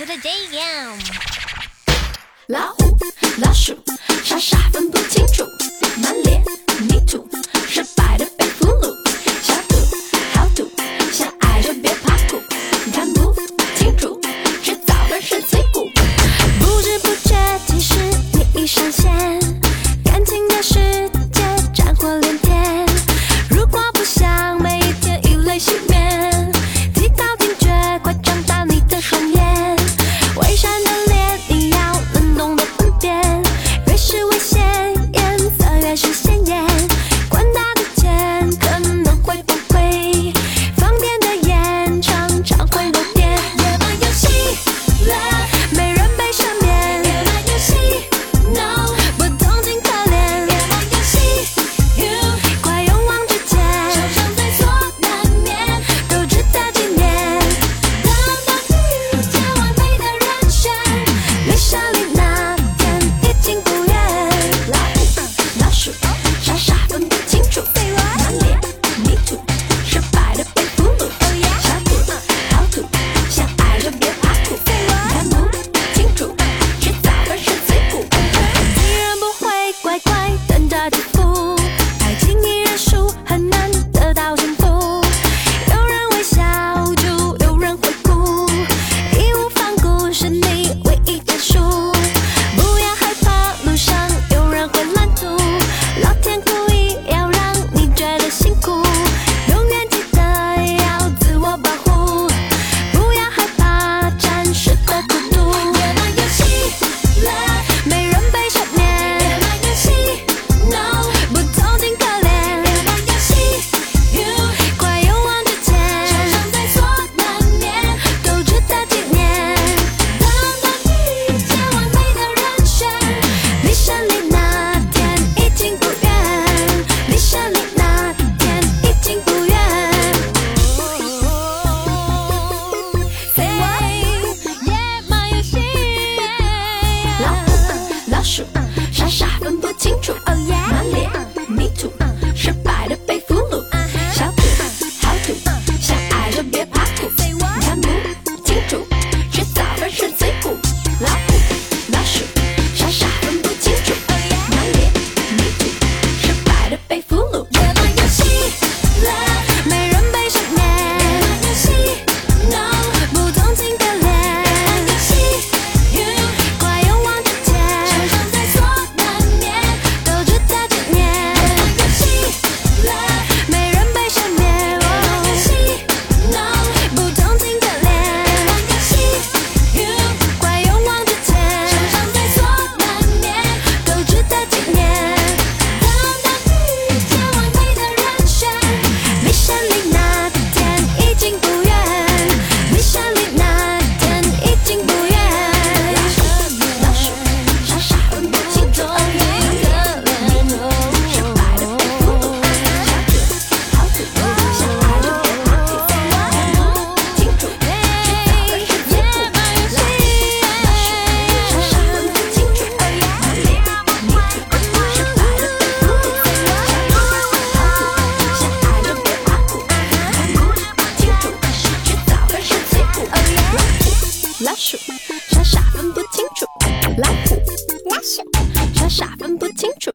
to the jam。老虎、老鼠，傻傻分不清楚，满脸。老鼠傻傻分不清楚老虎老鼠傻傻分不清楚。